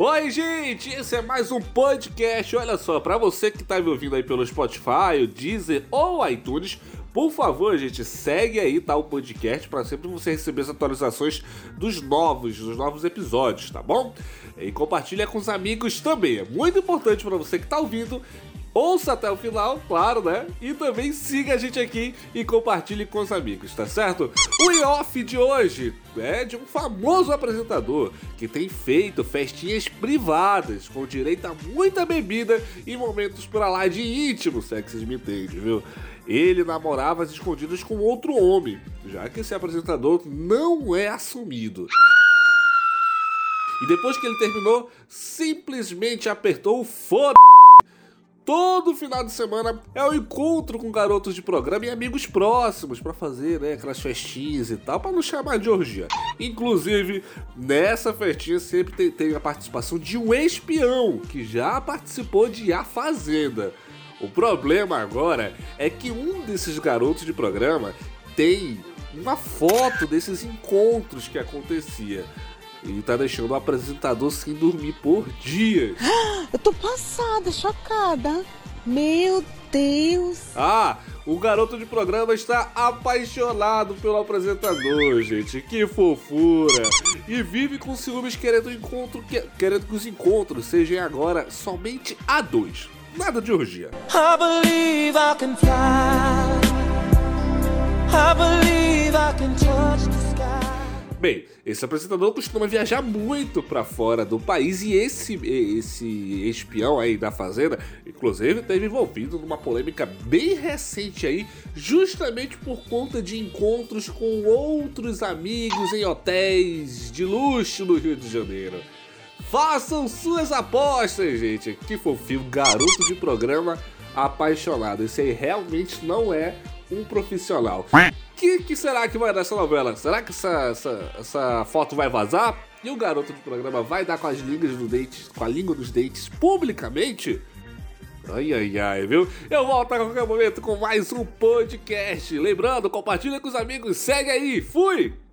Oi, gente! Esse é mais um podcast. Olha só, para você que tá me ouvindo aí pelo Spotify, o Deezer ou iTunes, por favor, gente, segue aí, tá, o podcast para sempre você receber as atualizações dos novos, dos novos episódios, tá bom? E compartilha com os amigos também. É muito importante para você que tá ouvindo Ouça até o final, claro, né? E também siga a gente aqui e compartilhe com os amigos, tá certo? O e-off de hoje é de um famoso apresentador que tem feito festinhas privadas com direito a muita bebida e momentos pra lá de íntimo, se é que vocês me entendem, viu? Ele namorava às escondidas com outro homem, já que esse apresentador não é assumido. E depois que ele terminou, simplesmente apertou o foda todo final de semana é o um encontro com garotos de programa e amigos próximos para fazer, né, aquelas festinhas e tal, para não chamar de orgia. Inclusive, nessa festinha sempre tem, tem a participação de um espião que já participou de A Fazenda. O problema agora é que um desses garotos de programa tem uma foto desses encontros que acontecia. E tá deixando o apresentador sem dormir por dias. Eu tô passada, chocada. Meu Deus! Ah, o garoto de programa está apaixonado pelo apresentador, gente. Que fofura! E vive com ciúmes querendo, encontro, querendo que os encontros sejam agora somente a dois. Nada de orgia. I believe I can fly. I believe Bem, esse apresentador costuma viajar muito para fora do país e esse, esse espião aí da Fazenda, inclusive, teve envolvido numa polêmica bem recente aí, justamente por conta de encontros com outros amigos em hotéis de luxo no Rio de Janeiro. Façam suas apostas, gente. Que fofinho, garoto de programa apaixonado. Esse aí realmente não é um profissional que, que será que vai dar essa novela? Será que essa, essa, essa foto vai vazar? E o garoto do programa vai dar com as línguas do dentes, com a língua dos dentes publicamente? Ai, ai, ai, viu? Eu volto a qualquer momento com mais um podcast. Lembrando, compartilha com os amigos, segue aí, fui!